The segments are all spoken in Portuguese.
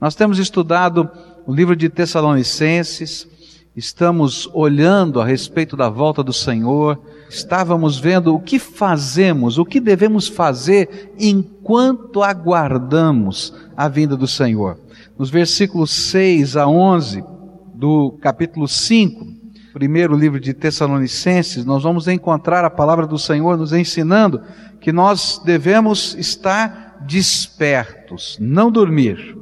Nós temos estudado o livro de Tessalonicenses, estamos olhando a respeito da volta do Senhor, estávamos vendo o que fazemos, o que devemos fazer enquanto aguardamos a vinda do Senhor. Nos versículos 6 a 11 do capítulo 5, primeiro livro de Tessalonicenses, nós vamos encontrar a palavra do Senhor nos ensinando que nós devemos estar despertos, não dormir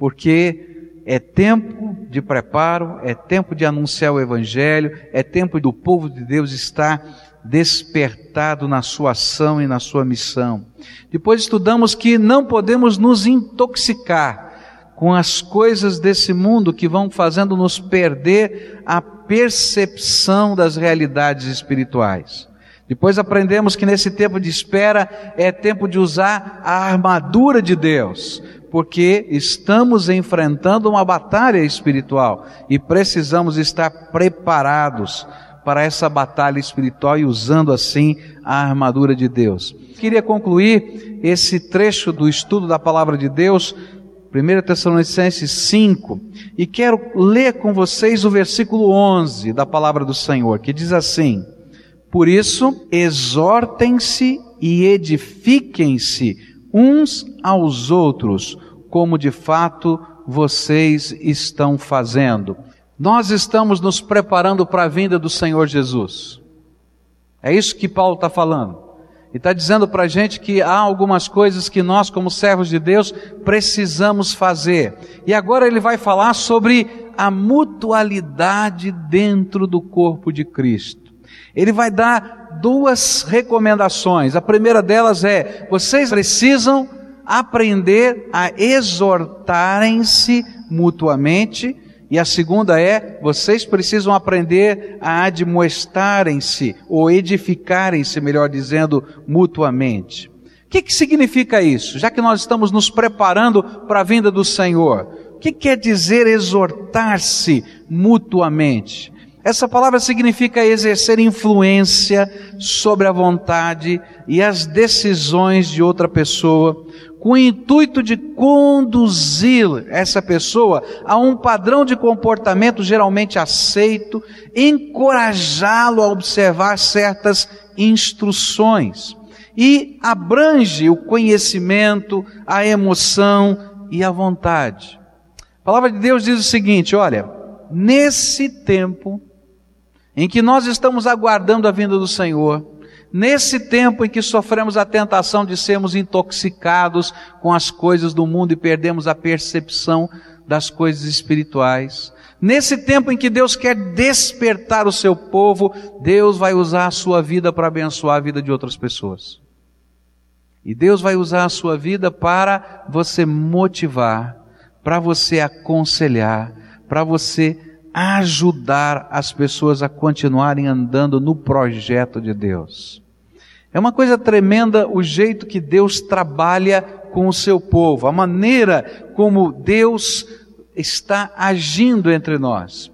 porque é tempo de preparo, é tempo de anunciar o Evangelho, é tempo do povo de Deus estar despertado na sua ação e na sua missão. Depois estudamos que não podemos nos intoxicar com as coisas desse mundo que vão fazendo nos perder a percepção das realidades espirituais. Depois aprendemos que nesse tempo de espera é tempo de usar a armadura de Deus, porque estamos enfrentando uma batalha espiritual e precisamos estar preparados para essa batalha espiritual e usando assim a armadura de Deus. Queria concluir esse trecho do estudo da palavra de Deus, 1 Tessalonicenses 5, e quero ler com vocês o versículo 11 da palavra do Senhor, que diz assim: Por isso, exortem-se e edifiquem-se uns aos outros, como de fato vocês estão fazendo. Nós estamos nos preparando para a vinda do Senhor Jesus. É isso que Paulo está falando. E está dizendo para a gente que há algumas coisas que nós, como servos de Deus, precisamos fazer. E agora ele vai falar sobre a mutualidade dentro do corpo de Cristo. Ele vai dar duas recomendações. A primeira delas é: vocês precisam aprender a exortarem-se mutuamente. E a segunda é, vocês precisam aprender a admoestarem-se, ou edificarem-se, melhor dizendo, mutuamente. O que, que significa isso? Já que nós estamos nos preparando para a vinda do Senhor, o que quer dizer exortar-se mutuamente? Essa palavra significa exercer influência sobre a vontade e as decisões de outra pessoa, com o intuito de conduzir essa pessoa a um padrão de comportamento geralmente aceito, encorajá-lo a observar certas instruções e abrange o conhecimento, a emoção e a vontade. A palavra de Deus diz o seguinte: olha, nesse tempo em que nós estamos aguardando a vinda do Senhor, Nesse tempo em que sofremos a tentação de sermos intoxicados com as coisas do mundo e perdemos a percepção das coisas espirituais, nesse tempo em que Deus quer despertar o seu povo, Deus vai usar a sua vida para abençoar a vida de outras pessoas. E Deus vai usar a sua vida para você motivar, para você aconselhar, para você ajudar as pessoas a continuarem andando no projeto de Deus. É uma coisa tremenda o jeito que Deus trabalha com o seu povo, a maneira como Deus está agindo entre nós.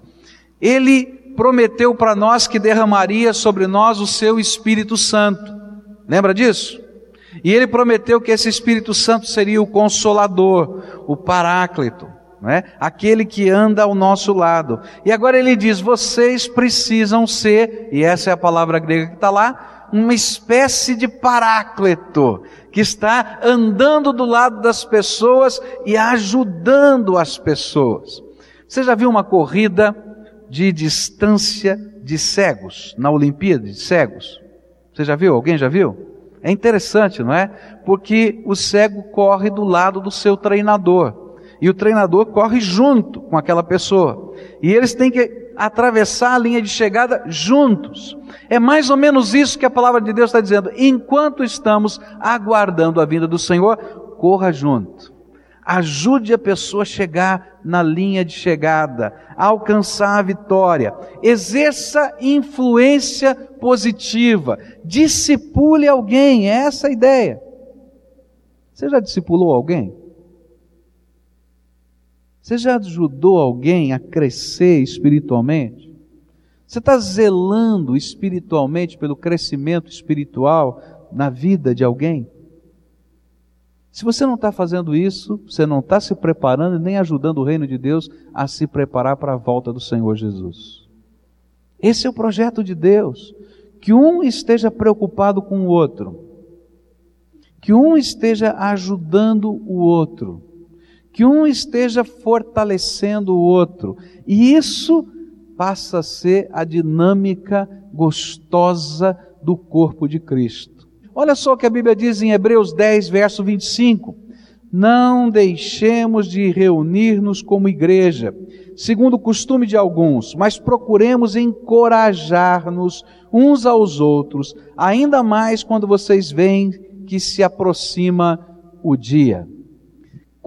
Ele prometeu para nós que derramaria sobre nós o seu Espírito Santo. Lembra disso? E ele prometeu que esse Espírito Santo seria o consolador, o paráclito não é? Aquele que anda ao nosso lado. E agora ele diz: vocês precisam ser, e essa é a palavra grega que está lá, uma espécie de paráclito, que está andando do lado das pessoas e ajudando as pessoas. Você já viu uma corrida de distância de cegos, na Olimpíada de cegos? Você já viu? Alguém já viu? É interessante, não é? Porque o cego corre do lado do seu treinador e o treinador corre junto com aquela pessoa. E eles têm que atravessar a linha de chegada juntos. É mais ou menos isso que a palavra de Deus está dizendo. Enquanto estamos aguardando a vinda do Senhor, corra junto. Ajude a pessoa a chegar na linha de chegada, a alcançar a vitória. Exerça influência positiva. Discipule alguém, é essa a ideia. Você já discipulou alguém? Você já ajudou alguém a crescer espiritualmente? Você está zelando espiritualmente pelo crescimento espiritual na vida de alguém? Se você não está fazendo isso, você não está se preparando nem ajudando o reino de Deus a se preparar para a volta do Senhor Jesus. Esse é o projeto de Deus. Que um esteja preocupado com o outro, que um esteja ajudando o outro, que um esteja fortalecendo o outro, e isso passa a ser a dinâmica gostosa do corpo de Cristo. Olha só o que a Bíblia diz em Hebreus 10, verso 25: Não deixemos de reunir-nos como igreja, segundo o costume de alguns, mas procuremos encorajar-nos uns aos outros, ainda mais quando vocês veem que se aproxima o dia.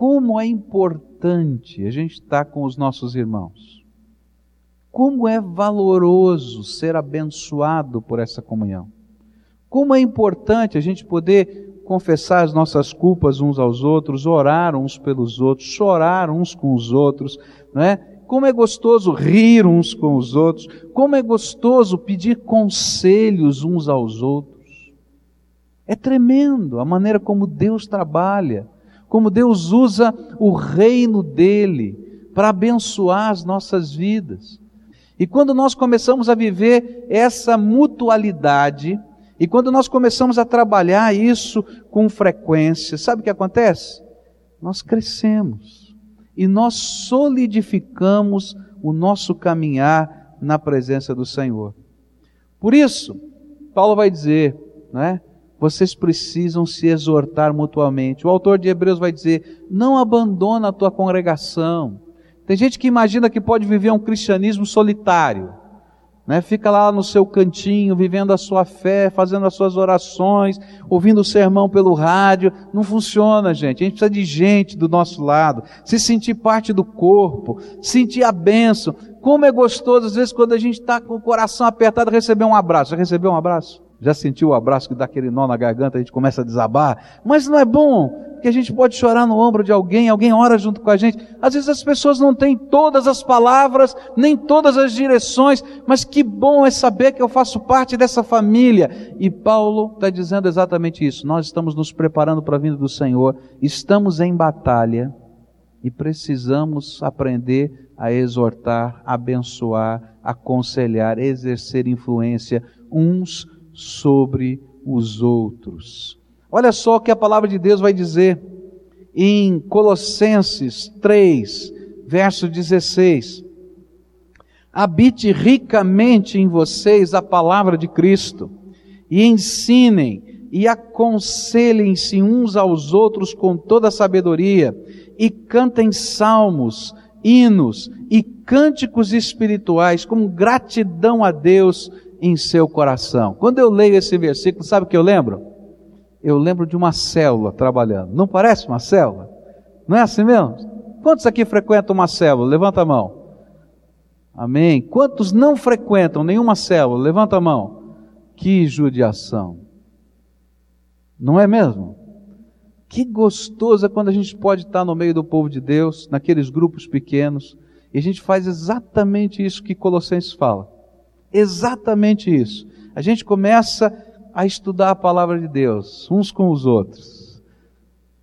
Como é importante a gente estar com os nossos irmãos. Como é valoroso ser abençoado por essa comunhão. Como é importante a gente poder confessar as nossas culpas uns aos outros, orar uns pelos outros, chorar uns com os outros, não é? Como é gostoso rir uns com os outros, como é gostoso pedir conselhos uns aos outros. É tremendo a maneira como Deus trabalha, como Deus usa o reino dele para abençoar as nossas vidas. E quando nós começamos a viver essa mutualidade, e quando nós começamos a trabalhar isso com frequência, sabe o que acontece? Nós crescemos e nós solidificamos o nosso caminhar na presença do Senhor. Por isso, Paulo vai dizer, né? Vocês precisam se exortar mutuamente. O autor de Hebreus vai dizer: não abandona a tua congregação. Tem gente que imagina que pode viver um cristianismo solitário né? Fica lá no seu cantinho, vivendo a sua fé, fazendo as suas orações, ouvindo o sermão pelo rádio. Não funciona, gente. A gente precisa de gente do nosso lado, se sentir parte do corpo, sentir a bênção. Como é gostoso, às vezes, quando a gente está com o coração apertado, receber um abraço. Já recebeu um abraço? Já sentiu o abraço que dá aquele nó na garganta, a gente começa a desabar? Mas não é bom que a gente pode chorar no ombro de alguém, alguém ora junto com a gente. Às vezes as pessoas não têm todas as palavras, nem todas as direções, mas que bom é saber que eu faço parte dessa família. E Paulo está dizendo exatamente isso. Nós estamos nos preparando para a vinda do Senhor, estamos em batalha e precisamos aprender a exortar, abençoar, aconselhar, exercer influência uns sobre os outros. Olha só o que a palavra de Deus vai dizer em Colossenses 3, verso 16. Habite ricamente em vocês a palavra de Cristo, e ensinem e aconselhem-se uns aos outros com toda sabedoria, e cantem salmos, hinos e cânticos espirituais com gratidão a Deus em seu coração. Quando eu leio esse versículo, sabe o que eu lembro? Eu lembro de uma célula trabalhando. Não parece uma célula? Não é assim mesmo? Quantos aqui frequentam uma célula? Levanta a mão. Amém. Quantos não frequentam nenhuma célula? Levanta a mão. Que judiação. Não é mesmo? Que gostoso é quando a gente pode estar no meio do povo de Deus, naqueles grupos pequenos, e a gente faz exatamente isso que Colossenses fala. Exatamente isso. A gente começa a estudar a palavra de Deus, uns com os outros.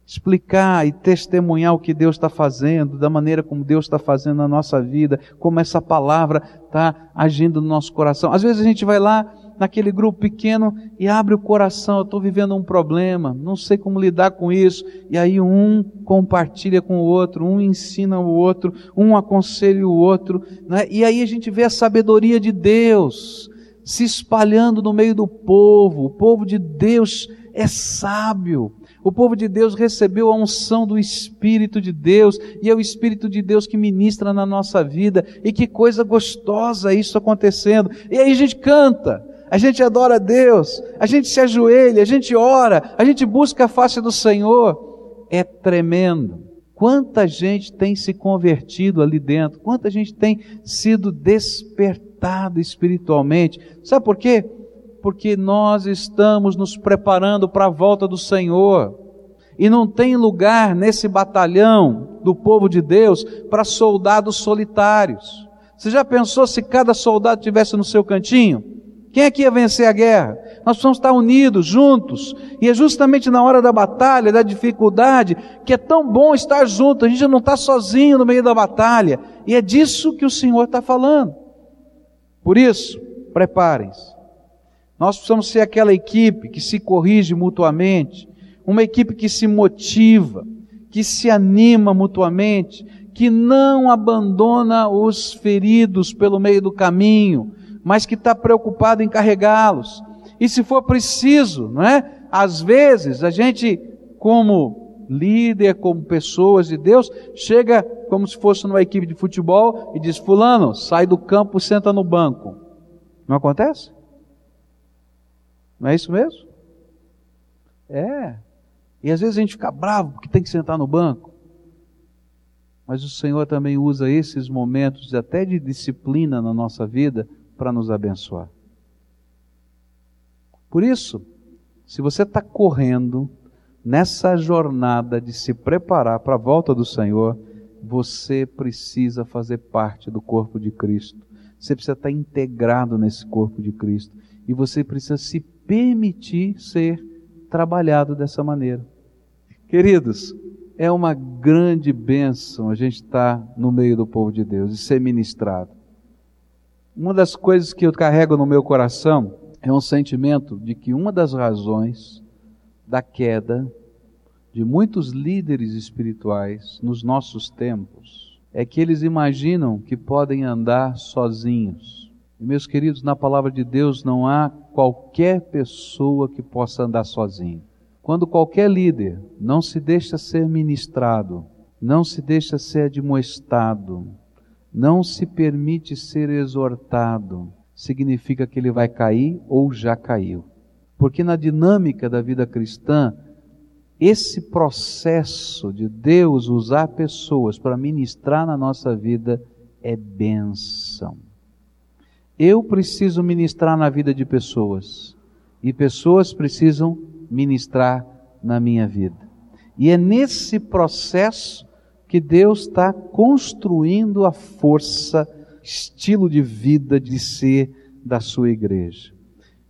Explicar e testemunhar o que Deus está fazendo, da maneira como Deus está fazendo na nossa vida, como essa palavra está agindo no nosso coração. Às vezes a gente vai lá naquele grupo pequeno e abre o coração, eu estou vivendo um problema, não sei como lidar com isso. E aí um compartilha com o outro, um ensina o outro, um aconselha o outro. Né? E aí a gente vê a sabedoria de Deus se espalhando no meio do povo. O povo de Deus é sábio. O povo de Deus recebeu a unção do Espírito de Deus, e é o Espírito de Deus que ministra na nossa vida, e que coisa gostosa isso acontecendo. E aí a gente canta, a gente adora a Deus, a gente se ajoelha, a gente ora, a gente busca a face do Senhor. É tremendo. Quanta gente tem se convertido ali dentro, quanta gente tem sido despertada espiritualmente. Sabe por quê? Porque nós estamos nos preparando para a volta do Senhor. E não tem lugar nesse batalhão do povo de Deus para soldados solitários. Você já pensou se cada soldado tivesse no seu cantinho? Quem é que ia vencer a guerra? Nós precisamos estar unidos, juntos. E é justamente na hora da batalha, da dificuldade, que é tão bom estar junto. A gente não está sozinho no meio da batalha. E é disso que o Senhor está falando. Por isso, preparem-se. Nós precisamos ser aquela equipe que se corrige mutuamente, uma equipe que se motiva, que se anima mutuamente, que não abandona os feridos pelo meio do caminho, mas que está preocupado em carregá-los. E se for preciso, não é? Às vezes a gente, como líder, como pessoas de Deus, chega como se fosse numa equipe de futebol e diz: Fulano, sai do campo, senta no banco. Não acontece? Não é isso mesmo? É. E às vezes a gente fica bravo porque tem que sentar no banco. Mas o Senhor também usa esses momentos até de disciplina na nossa vida para nos abençoar. Por isso, se você está correndo nessa jornada de se preparar para a volta do Senhor, você precisa fazer parte do corpo de Cristo. Você precisa estar integrado nesse corpo de Cristo. E você precisa se permitir ser trabalhado dessa maneira. Queridos, é uma grande bênção a gente estar no meio do povo de Deus e ser ministrado. Uma das coisas que eu carrego no meu coração é um sentimento de que uma das razões da queda de muitos líderes espirituais nos nossos tempos é que eles imaginam que podem andar sozinhos. E meus queridos, na palavra de Deus não há qualquer pessoa que possa andar sozinho. Quando qualquer líder não se deixa ser ministrado, não se deixa ser admoestado, não se permite ser exortado, significa que ele vai cair ou já caiu. Porque na dinâmica da vida cristã, esse processo de Deus usar pessoas para ministrar na nossa vida é benção. Eu preciso ministrar na vida de pessoas e pessoas precisam ministrar na minha vida. E é nesse processo que Deus está construindo a força, estilo de vida, de ser da sua igreja.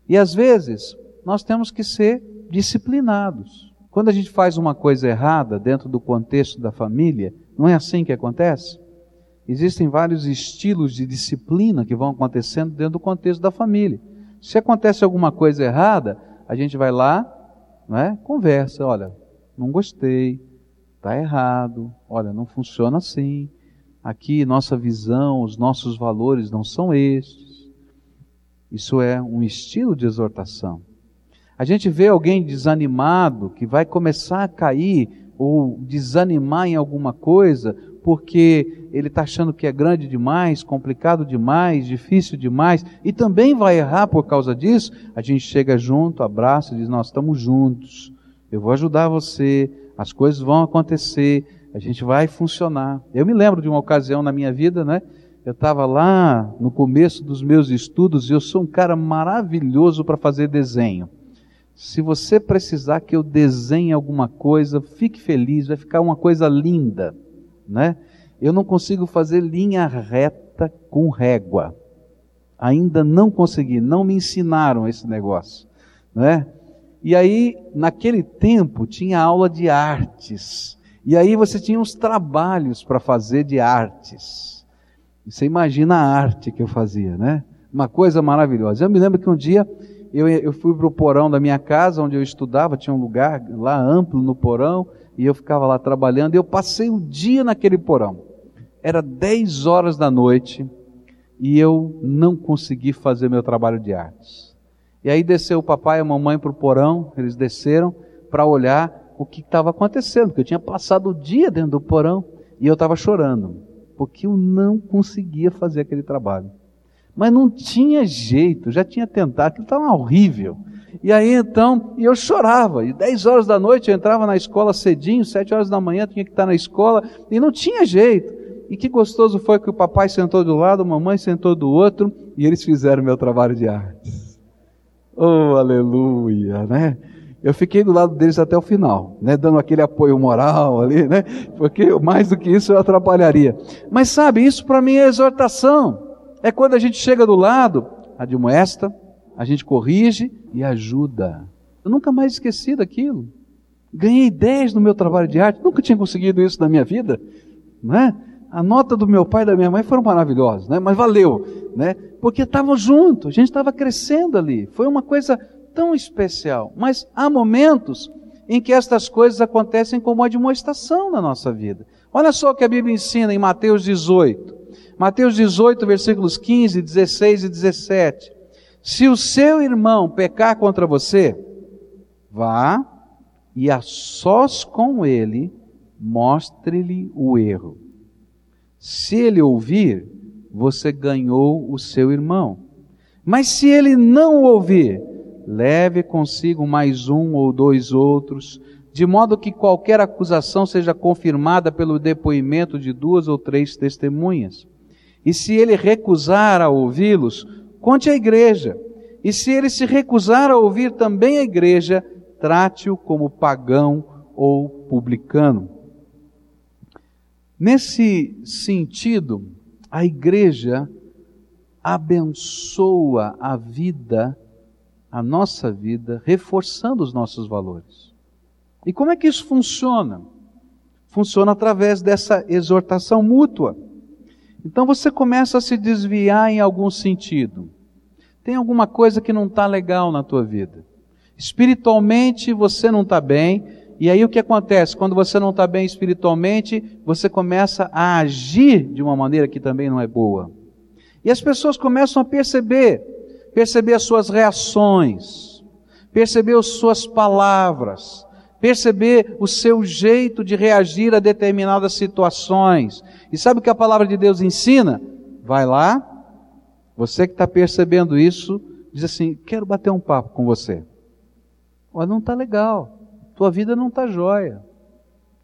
E às vezes, nós temos que ser disciplinados. Quando a gente faz uma coisa errada dentro do contexto da família, não é assim que acontece? Existem vários estilos de disciplina que vão acontecendo dentro do contexto da família. Se acontece alguma coisa errada, a gente vai lá, né, conversa, olha, não gostei, está errado, olha, não funciona assim, aqui nossa visão, os nossos valores não são estes. Isso é um estilo de exortação. A gente vê alguém desanimado que vai começar a cair ou desanimar em alguma coisa porque ele está achando que é grande demais, complicado demais, difícil demais e também vai errar por causa disso. A gente chega junto, abraça e diz: Nós estamos juntos, eu vou ajudar você, as coisas vão acontecer, a gente vai funcionar. Eu me lembro de uma ocasião na minha vida, né? Eu estava lá no começo dos meus estudos e eu sou um cara maravilhoso para fazer desenho. Se você precisar que eu desenhe alguma coisa, fique feliz, vai ficar uma coisa linda, né? Eu não consigo fazer linha reta com régua. Ainda não consegui, não me ensinaram esse negócio, né? E aí, naquele tempo, tinha aula de artes. E aí você tinha uns trabalhos para fazer de artes. Você imagina a arte que eu fazia, né? Uma coisa maravilhosa. Eu me lembro que um dia eu, eu fui para o porão da minha casa, onde eu estudava, tinha um lugar lá amplo no porão, e eu ficava lá trabalhando, e eu passei o dia naquele porão. Era 10 horas da noite, e eu não consegui fazer meu trabalho de artes. E aí desceu o papai e a mamãe para o porão, eles desceram para olhar o que estava acontecendo, porque eu tinha passado o dia dentro do porão e eu estava chorando, porque eu não conseguia fazer aquele trabalho. Mas não tinha jeito, já tinha tentado, aquilo estava horrível. E aí então, eu chorava, e 10 horas da noite eu entrava na escola cedinho, 7 horas da manhã tinha que estar na escola, e não tinha jeito. E que gostoso foi que o papai sentou do lado, a mamãe sentou do outro, e eles fizeram meu trabalho de artes. Oh, aleluia, né? Eu fiquei do lado deles até o final, né? Dando aquele apoio moral ali, né? Porque mais do que isso eu atrapalharia. Mas sabe, isso para mim é exortação. É quando a gente chega do lado, admoesta, a gente corrige e ajuda. Eu nunca mais esqueci daquilo. Ganhei 10 no meu trabalho de arte, nunca tinha conseguido isso na minha vida, não é? A nota do meu pai e da minha mãe foram maravilhosas, né? Mas valeu, né? Porque estavam juntos, a gente estava crescendo ali. Foi uma coisa tão especial. Mas há momentos em que estas coisas acontecem como uma demonstração na nossa vida. Olha só o que a Bíblia ensina em Mateus 18. Mateus 18, versículos 15, 16 e 17. Se o seu irmão pecar contra você, vá e a sós com ele mostre-lhe o erro. Se ele ouvir, você ganhou o seu irmão. Mas se ele não ouvir, leve consigo mais um ou dois outros, de modo que qualquer acusação seja confirmada pelo depoimento de duas ou três testemunhas. E se ele recusar a ouvi-los, conte à igreja. E se ele se recusar a ouvir também a igreja, trate-o como pagão ou publicano. Nesse sentido, a igreja abençoa a vida a nossa vida, reforçando os nossos valores. E como é que isso funciona? Funciona através dessa exortação mútua. Então você começa a se desviar em algum sentido. Tem alguma coisa que não está legal na tua vida. Espiritualmente você não está bem, e aí o que acontece? Quando você não está bem espiritualmente, você começa a agir de uma maneira que também não é boa. E as pessoas começam a perceber perceber as suas reações, perceber as suas palavras, perceber o seu jeito de reagir a determinadas situações. E sabe o que a palavra de Deus ensina? Vai lá, você que está percebendo isso, diz assim: quero bater um papo com você. Olha, não está legal, tua vida não está jóia.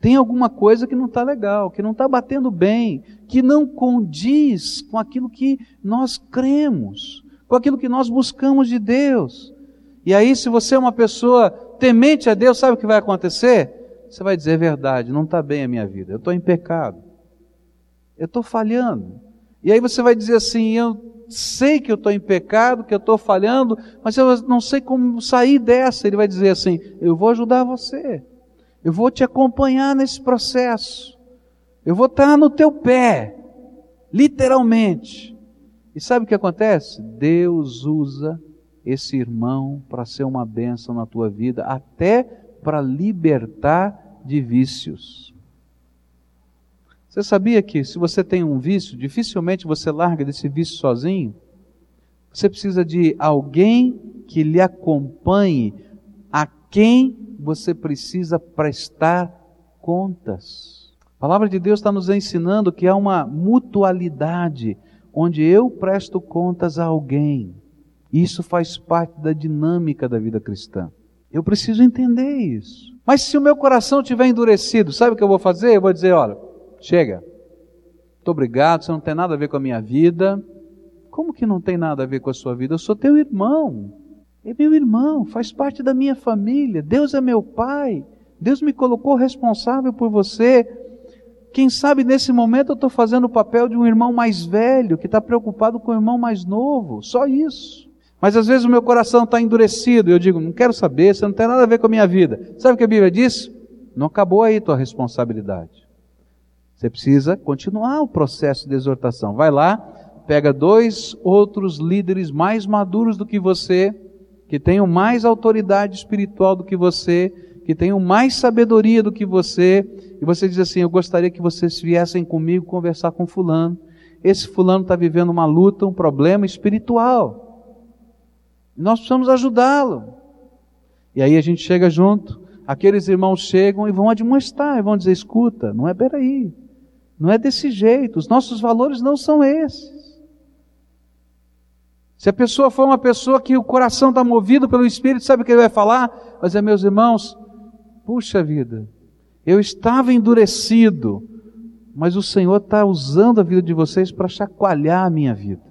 Tem alguma coisa que não está legal, que não está batendo bem, que não condiz com aquilo que nós cremos com aquilo que nós buscamos de Deus. E aí, se você é uma pessoa temente a Deus, sabe o que vai acontecer? Você vai dizer: é verdade, não está bem a minha vida, eu estou em pecado, eu estou falhando. E aí você vai dizer assim: eu sei que eu estou em pecado, que eu estou falhando, mas eu não sei como sair dessa. Ele vai dizer assim: eu vou ajudar você, eu vou te acompanhar nesse processo, eu vou estar no teu pé, literalmente. E sabe o que acontece? Deus usa esse irmão para ser uma bênção na tua vida, até para libertar de vícios. Você sabia que se você tem um vício, dificilmente você larga desse vício sozinho? Você precisa de alguém que lhe acompanhe, a quem você precisa prestar contas. A palavra de Deus está nos ensinando que há uma mutualidade onde eu presto contas a alguém. Isso faz parte da dinâmica da vida cristã. Eu preciso entender isso. Mas se o meu coração estiver endurecido, sabe o que eu vou fazer? Eu vou dizer: olha, chega, muito obrigado, você não tem nada a ver com a minha vida. Como que não tem nada a ver com a sua vida? Eu sou teu irmão. É meu irmão, faz parte da minha família. Deus é meu pai. Deus me colocou responsável por você. Quem sabe nesse momento eu estou fazendo o papel de um irmão mais velho, que está preocupado com o irmão mais novo, só isso. Mas às vezes o meu coração está endurecido e eu digo, não quero saber, você não tem nada a ver com a minha vida. Sabe o que a Bíblia diz? Não acabou aí tua responsabilidade. Você precisa continuar o processo de exortação. Vai lá, pega dois outros líderes mais maduros do que você, que tenham mais autoridade espiritual do que você, que tenham mais sabedoria do que você, e você diz assim: Eu gostaria que vocês viessem comigo conversar com Fulano. Esse Fulano está vivendo uma luta, um problema espiritual. Nós precisamos ajudá-lo. E aí a gente chega junto, aqueles irmãos chegam e vão admoestar, e vão dizer: Escuta, não é peraí, não é desse jeito, os nossos valores não são esses. Se a pessoa for uma pessoa que o coração está movido pelo Espírito, sabe o que ele vai falar? Vai dizer, meus irmãos, puxa vida, eu estava endurecido, mas o Senhor está usando a vida de vocês para chacoalhar a minha vida.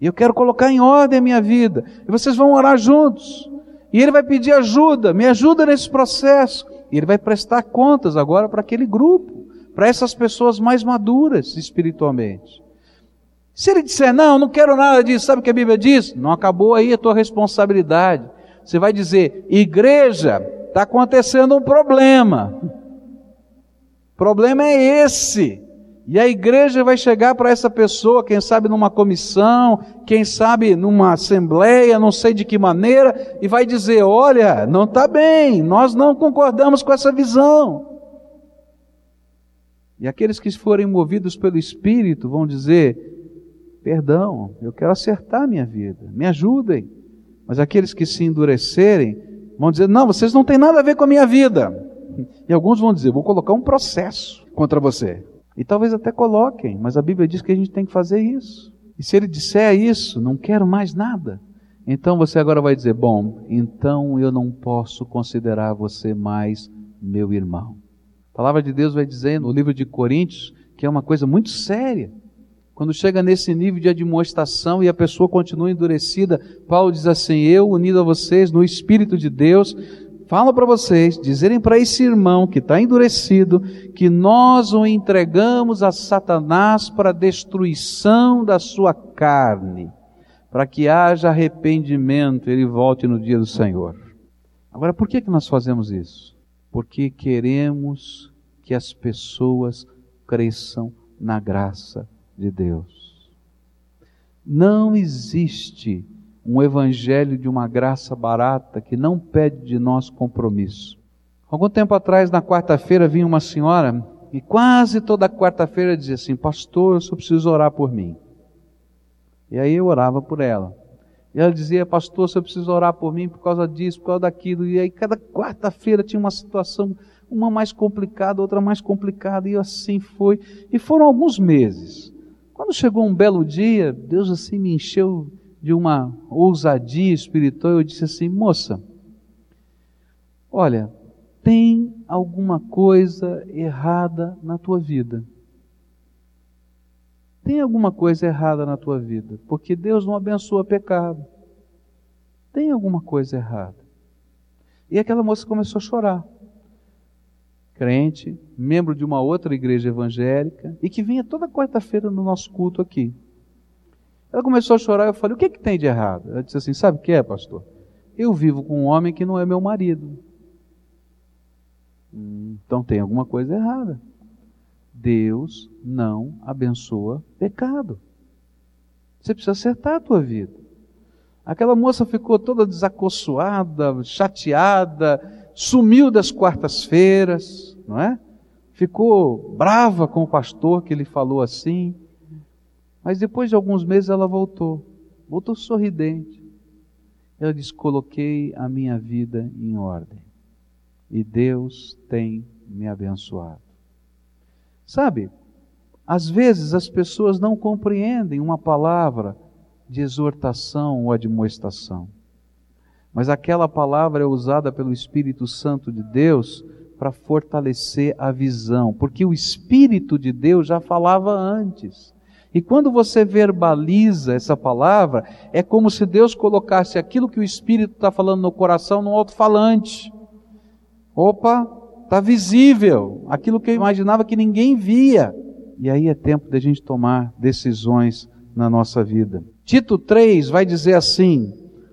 E eu quero colocar em ordem a minha vida. E vocês vão orar juntos. E ele vai pedir ajuda, me ajuda nesse processo. E ele vai prestar contas agora para aquele grupo, para essas pessoas mais maduras espiritualmente. Se ele disser, não, não quero nada disso, sabe o que a Bíblia diz? Não acabou aí a tua responsabilidade. Você vai dizer, igreja, está acontecendo um problema. O problema é esse. E a igreja vai chegar para essa pessoa, quem sabe numa comissão, quem sabe numa assembleia, não sei de que maneira, e vai dizer: olha, não está bem, nós não concordamos com essa visão. E aqueles que forem movidos pelo Espírito vão dizer: perdão, eu quero acertar minha vida, me ajudem. Mas aqueles que se endurecerem vão dizer: não, vocês não têm nada a ver com a minha vida. E alguns vão dizer: vou colocar um processo contra você. E talvez até coloquem, mas a Bíblia diz que a gente tem que fazer isso. E se ele disser isso, não quero mais nada, então você agora vai dizer: bom, então eu não posso considerar você mais meu irmão. A palavra de Deus vai dizer no livro de Coríntios que é uma coisa muito séria. Quando chega nesse nível de admoestação e a pessoa continua endurecida, Paulo diz assim: Eu, unido a vocês no Espírito de Deus, fala para vocês, dizerem para esse irmão que está endurecido, que nós o entregamos a Satanás para a destruição da sua carne, para que haja arrependimento e ele volte no dia do Senhor. Agora, por que, que nós fazemos isso? Porque queremos que as pessoas cresçam na graça de Deus. Não existe um evangelho de uma graça barata que não pede de nós compromisso. Algum tempo atrás, na quarta-feira, vinha uma senhora e quase toda quarta-feira dizia assim: Pastor, eu só preciso orar por mim. E aí eu orava por ela. E ela dizia: Pastor, eu preciso orar por mim por causa disso, por causa daquilo. E aí cada quarta-feira tinha uma situação, uma mais complicada, outra mais complicada, e assim foi. E foram alguns meses. Quando chegou um belo dia, Deus assim me encheu de uma ousadia espiritual, eu disse assim: moça, olha, tem alguma coisa errada na tua vida. Tem alguma coisa errada na tua vida, porque Deus não abençoa pecado. Tem alguma coisa errada. E aquela moça começou a chorar. Crente, membro de uma outra igreja evangélica, e que vinha toda quarta-feira no nosso culto aqui. Ela começou a chorar, eu falei, o que, que tem de errado? Ela disse assim, sabe o que é, pastor? Eu vivo com um homem que não é meu marido. Então tem alguma coisa errada. Deus não abençoa pecado. Você precisa acertar a tua vida. Aquela moça ficou toda desacoçoada, chateada, sumiu das quartas-feiras, não é? Ficou brava com o pastor que ele falou assim. Mas depois de alguns meses ela voltou, voltou sorridente. Ela disse: Coloquei a minha vida em ordem e Deus tem me abençoado. Sabe, às vezes as pessoas não compreendem uma palavra de exortação ou admoestação, mas aquela palavra é usada pelo Espírito Santo de Deus para fortalecer a visão, porque o Espírito de Deus já falava antes. E quando você verbaliza essa palavra, é como se Deus colocasse aquilo que o Espírito está falando no coração no alto-falante. Opa, está visível, aquilo que eu imaginava que ninguém via. E aí é tempo de a gente tomar decisões na nossa vida. Tito 3 vai dizer assim: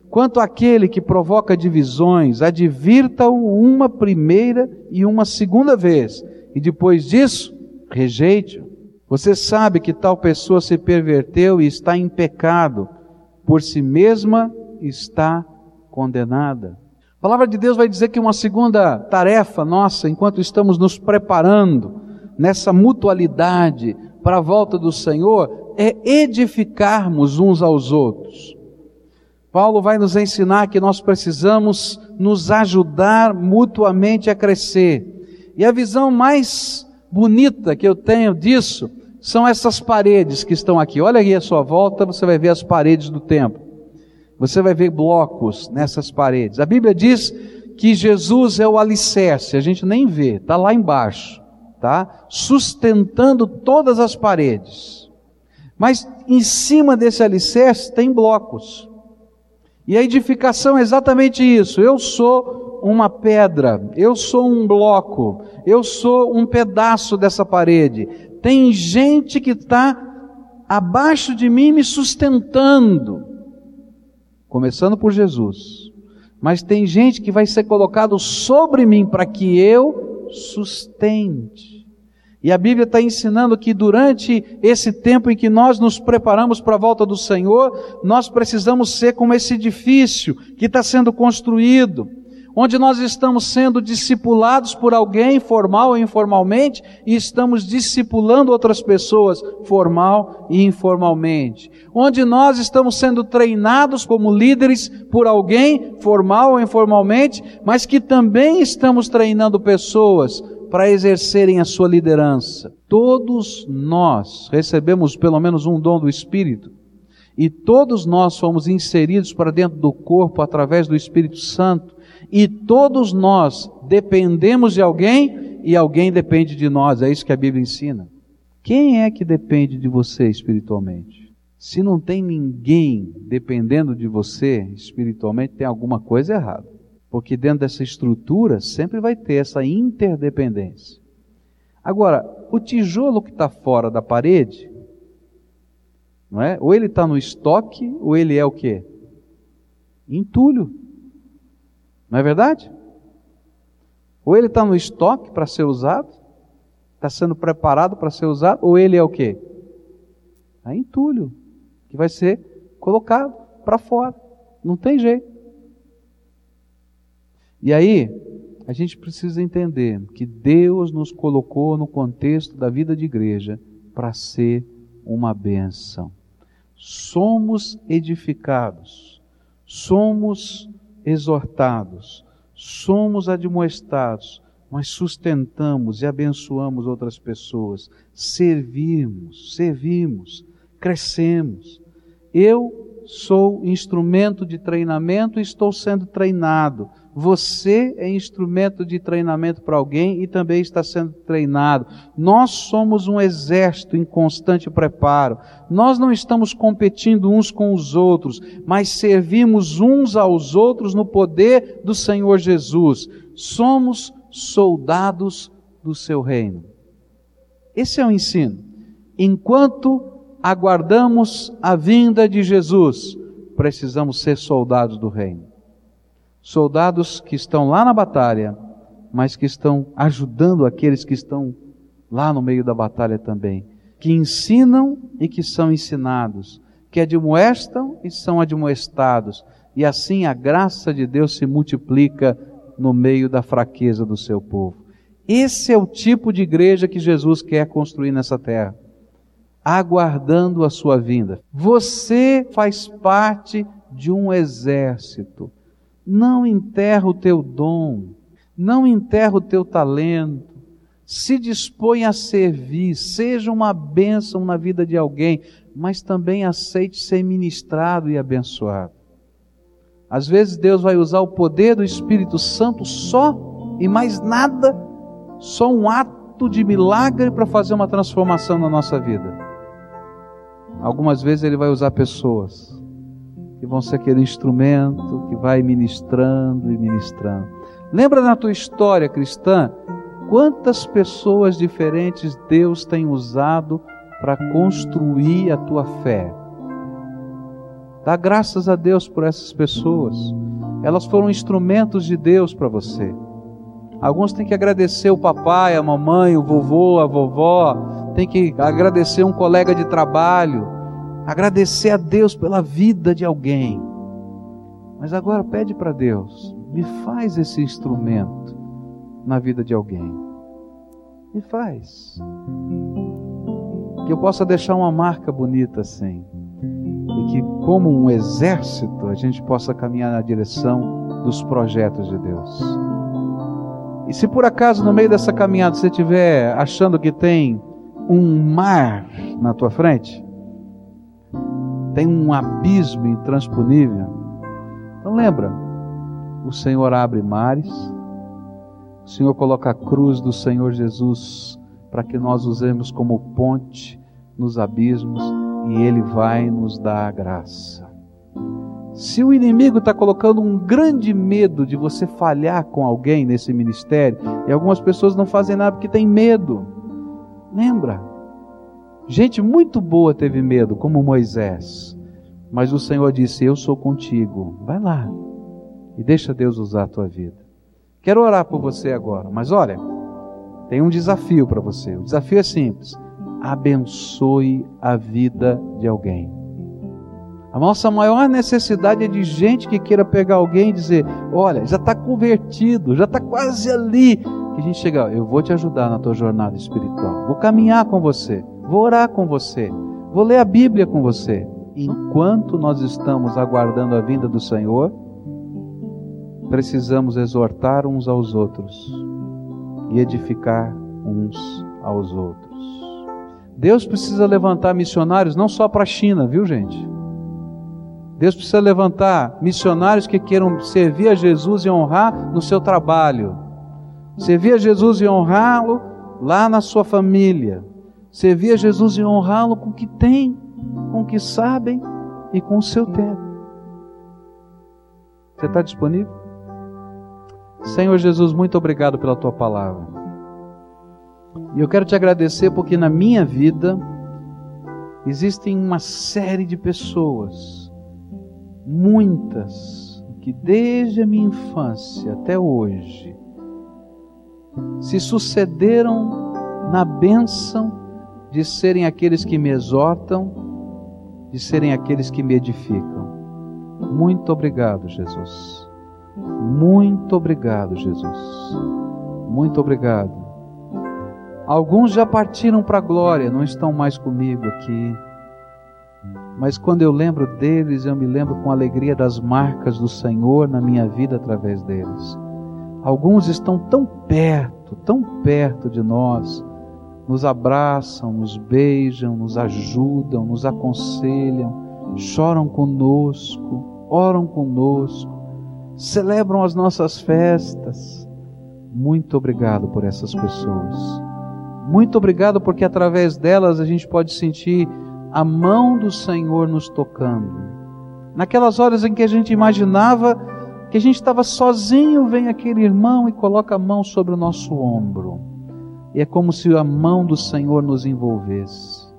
quanto àquele que provoca divisões, advirta-o uma primeira e uma segunda vez, e depois disso, rejeite-o. Você sabe que tal pessoa se perverteu e está em pecado, por si mesma está condenada. A palavra de Deus vai dizer que uma segunda tarefa nossa, enquanto estamos nos preparando nessa mutualidade para a volta do Senhor, é edificarmos uns aos outros. Paulo vai nos ensinar que nós precisamos nos ajudar mutuamente a crescer. E a visão mais bonita que eu tenho disso são essas paredes que estão aqui. Olha aí à sua volta, você vai ver as paredes do templo. Você vai ver blocos nessas paredes. A Bíblia diz que Jesus é o alicerce, a gente nem vê, está lá embaixo, tá? Sustentando todas as paredes. Mas em cima desse alicerce tem blocos. E a edificação é exatamente isso. Eu sou uma pedra, eu sou um bloco, eu sou um pedaço dessa parede. Tem gente que está abaixo de mim me sustentando. Começando por Jesus. Mas tem gente que vai ser colocado sobre mim para que eu sustente. E a Bíblia está ensinando que durante esse tempo em que nós nos preparamos para a volta do Senhor, nós precisamos ser como esse edifício que está sendo construído, onde nós estamos sendo discipulados por alguém, formal ou informalmente, e estamos discipulando outras pessoas, formal e informalmente. Onde nós estamos sendo treinados como líderes por alguém, formal ou informalmente, mas que também estamos treinando pessoas para exercerem a sua liderança. Todos nós recebemos pelo menos um dom do Espírito e todos nós fomos inseridos para dentro do corpo através do Espírito Santo e todos nós dependemos de alguém e alguém depende de nós. É isso que a Bíblia ensina. Quem é que depende de você espiritualmente? Se não tem ninguém dependendo de você espiritualmente, tem alguma coisa errada. Porque dentro dessa estrutura sempre vai ter essa interdependência. Agora, o tijolo que está fora da parede, não é? Ou ele está no estoque, ou ele é o quê? Entulho. Não é verdade? Ou ele está no estoque para ser usado, está sendo preparado para ser usado, ou ele é o quê? É entulho, que vai ser colocado para fora. Não tem jeito. E aí, a gente precisa entender que Deus nos colocou no contexto da vida de igreja para ser uma benção. Somos edificados, somos exortados, somos admoestados, mas sustentamos e abençoamos outras pessoas, servimos, servimos, crescemos. Eu sou instrumento de treinamento e estou sendo treinado você é instrumento de treinamento para alguém e também está sendo treinado. Nós somos um exército em constante preparo. Nós não estamos competindo uns com os outros, mas servimos uns aos outros no poder do Senhor Jesus. Somos soldados do seu reino. Esse é o ensino. Enquanto aguardamos a vinda de Jesus, precisamos ser soldados do reino soldados que estão lá na batalha, mas que estão ajudando aqueles que estão lá no meio da batalha também, que ensinam e que são ensinados, que admoestam e são admoestados, e assim a graça de Deus se multiplica no meio da fraqueza do seu povo. Esse é o tipo de igreja que Jesus quer construir nessa terra, aguardando a sua vinda. Você faz parte de um exército não enterra o teu dom, não enterra o teu talento. Se dispõe a servir, seja uma bênção na vida de alguém, mas também aceite ser ministrado e abençoado. Às vezes Deus vai usar o poder do Espírito Santo só e mais nada, só um ato de milagre para fazer uma transformação na nossa vida. Algumas vezes Ele vai usar pessoas que vão ser aquele instrumento que vai ministrando e ministrando. Lembra na tua história cristã quantas pessoas diferentes Deus tem usado para construir a tua fé. Dá graças a Deus por essas pessoas. Elas foram instrumentos de Deus para você. Alguns têm que agradecer o papai, a mamãe, o vovô, a vovó, tem que agradecer um colega de trabalho, agradecer a Deus pela vida de alguém. Mas agora pede para Deus, me faz esse instrumento na vida de alguém. Me faz. Que eu possa deixar uma marca bonita assim. E que, como um exército, a gente possa caminhar na direção dos projetos de Deus. E se por acaso no meio dessa caminhada você estiver achando que tem um mar na tua frente, tem um abismo intransponível. Então lembra, o Senhor abre mares, o Senhor coloca a cruz do Senhor Jesus para que nós usemos como ponte nos abismos e Ele vai nos dar a graça. Se o inimigo está colocando um grande medo de você falhar com alguém nesse ministério, e algumas pessoas não fazem nada porque têm medo, lembra, Gente muito boa teve medo, como Moisés. Mas o Senhor disse: Eu sou contigo. Vai lá e deixa Deus usar a tua vida. Quero orar por você agora, mas olha, tem um desafio para você. O desafio é simples: abençoe a vida de alguém. A nossa maior necessidade é de gente que queira pegar alguém e dizer: Olha, já está convertido, já está quase ali. Que a gente chega, eu vou te ajudar na tua jornada espiritual, vou caminhar com você, vou orar com você, vou ler a Bíblia com você. Enquanto nós estamos aguardando a vinda do Senhor, precisamos exortar uns aos outros e edificar uns aos outros. Deus precisa levantar missionários não só para a China, viu gente? Deus precisa levantar missionários que queiram servir a Jesus e honrar no seu trabalho, servir a Jesus e honrá-lo lá na sua família, servir a Jesus e honrá-lo com o que tem, com o que sabem e com o seu tempo. Você está disponível? Senhor Jesus, muito obrigado pela tua palavra. E eu quero te agradecer porque na minha vida existem uma série de pessoas, muitas, que desde a minha infância até hoje se sucederam na bênção de serem aqueles que me exortam, de serem aqueles que me edificam. Muito obrigado, Jesus. Muito obrigado, Jesus. Muito obrigado. Alguns já partiram para a glória, não estão mais comigo aqui. Mas quando eu lembro deles, eu me lembro com alegria das marcas do Senhor na minha vida através deles. Alguns estão tão perto, tão perto de nós, nos abraçam, nos beijam, nos ajudam, nos aconselham, choram conosco, oram conosco celebram as nossas festas. Muito obrigado por essas pessoas. Muito obrigado porque através delas a gente pode sentir a mão do Senhor nos tocando. Naquelas horas em que a gente imaginava que a gente estava sozinho, vem aquele irmão e coloca a mão sobre o nosso ombro. E é como se a mão do Senhor nos envolvesse.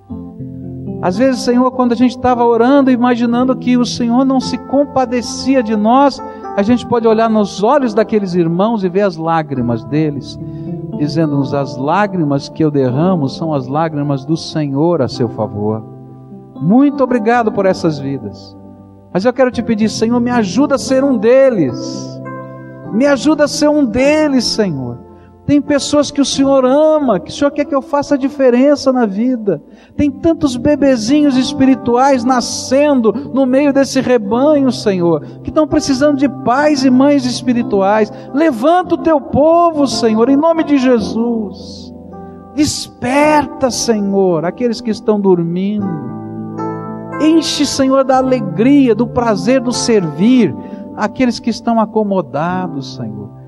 Às vezes, Senhor, quando a gente estava orando, imaginando que o Senhor não se compadecia de nós, a gente pode olhar nos olhos daqueles irmãos e ver as lágrimas deles, dizendo-nos: as lágrimas que eu derramo são as lágrimas do Senhor a seu favor. Muito obrigado por essas vidas. Mas eu quero te pedir, Senhor, me ajuda a ser um deles. Me ajuda a ser um deles, Senhor. Tem pessoas que o Senhor ama, que o Senhor quer que eu faça diferença na vida. Tem tantos bebezinhos espirituais nascendo no meio desse rebanho, Senhor, que estão precisando de pais e mães espirituais. Levanta o teu povo, Senhor, em nome de Jesus. Desperta, Senhor, aqueles que estão dormindo. Enche, Senhor, da alegria, do prazer do servir aqueles que estão acomodados, Senhor.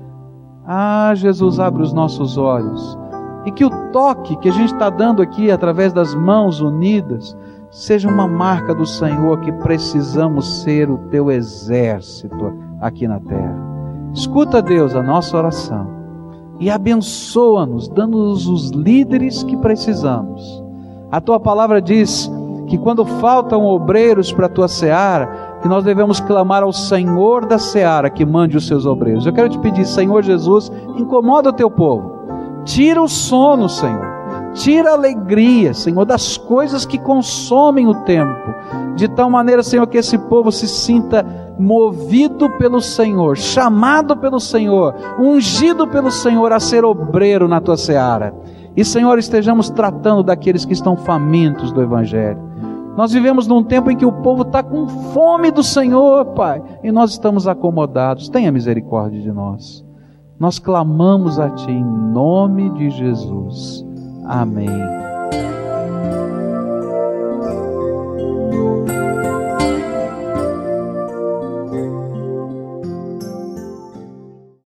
Ah, Jesus, abre os nossos olhos. E que o toque que a gente está dando aqui através das mãos unidas seja uma marca do Senhor que precisamos ser o teu exército aqui na terra. Escuta, Deus, a nossa oração e abençoa-nos, dando-nos os líderes que precisamos. A tua palavra diz que quando faltam obreiros para a tua seara, que nós devemos clamar ao Senhor da seara que mande os seus obreiros. Eu quero te pedir, Senhor Jesus, incomoda o teu povo. Tira o sono, Senhor. Tira a alegria, Senhor, das coisas que consomem o tempo. De tal maneira, Senhor, que esse povo se sinta movido pelo Senhor, chamado pelo Senhor, ungido pelo Senhor a ser obreiro na tua seara. E, Senhor, estejamos tratando daqueles que estão famintos do Evangelho nós vivemos num tempo em que o povo está com fome do Senhor, Pai, e nós estamos acomodados. Tenha misericórdia de nós. Nós clamamos a Ti em nome de Jesus. Amém.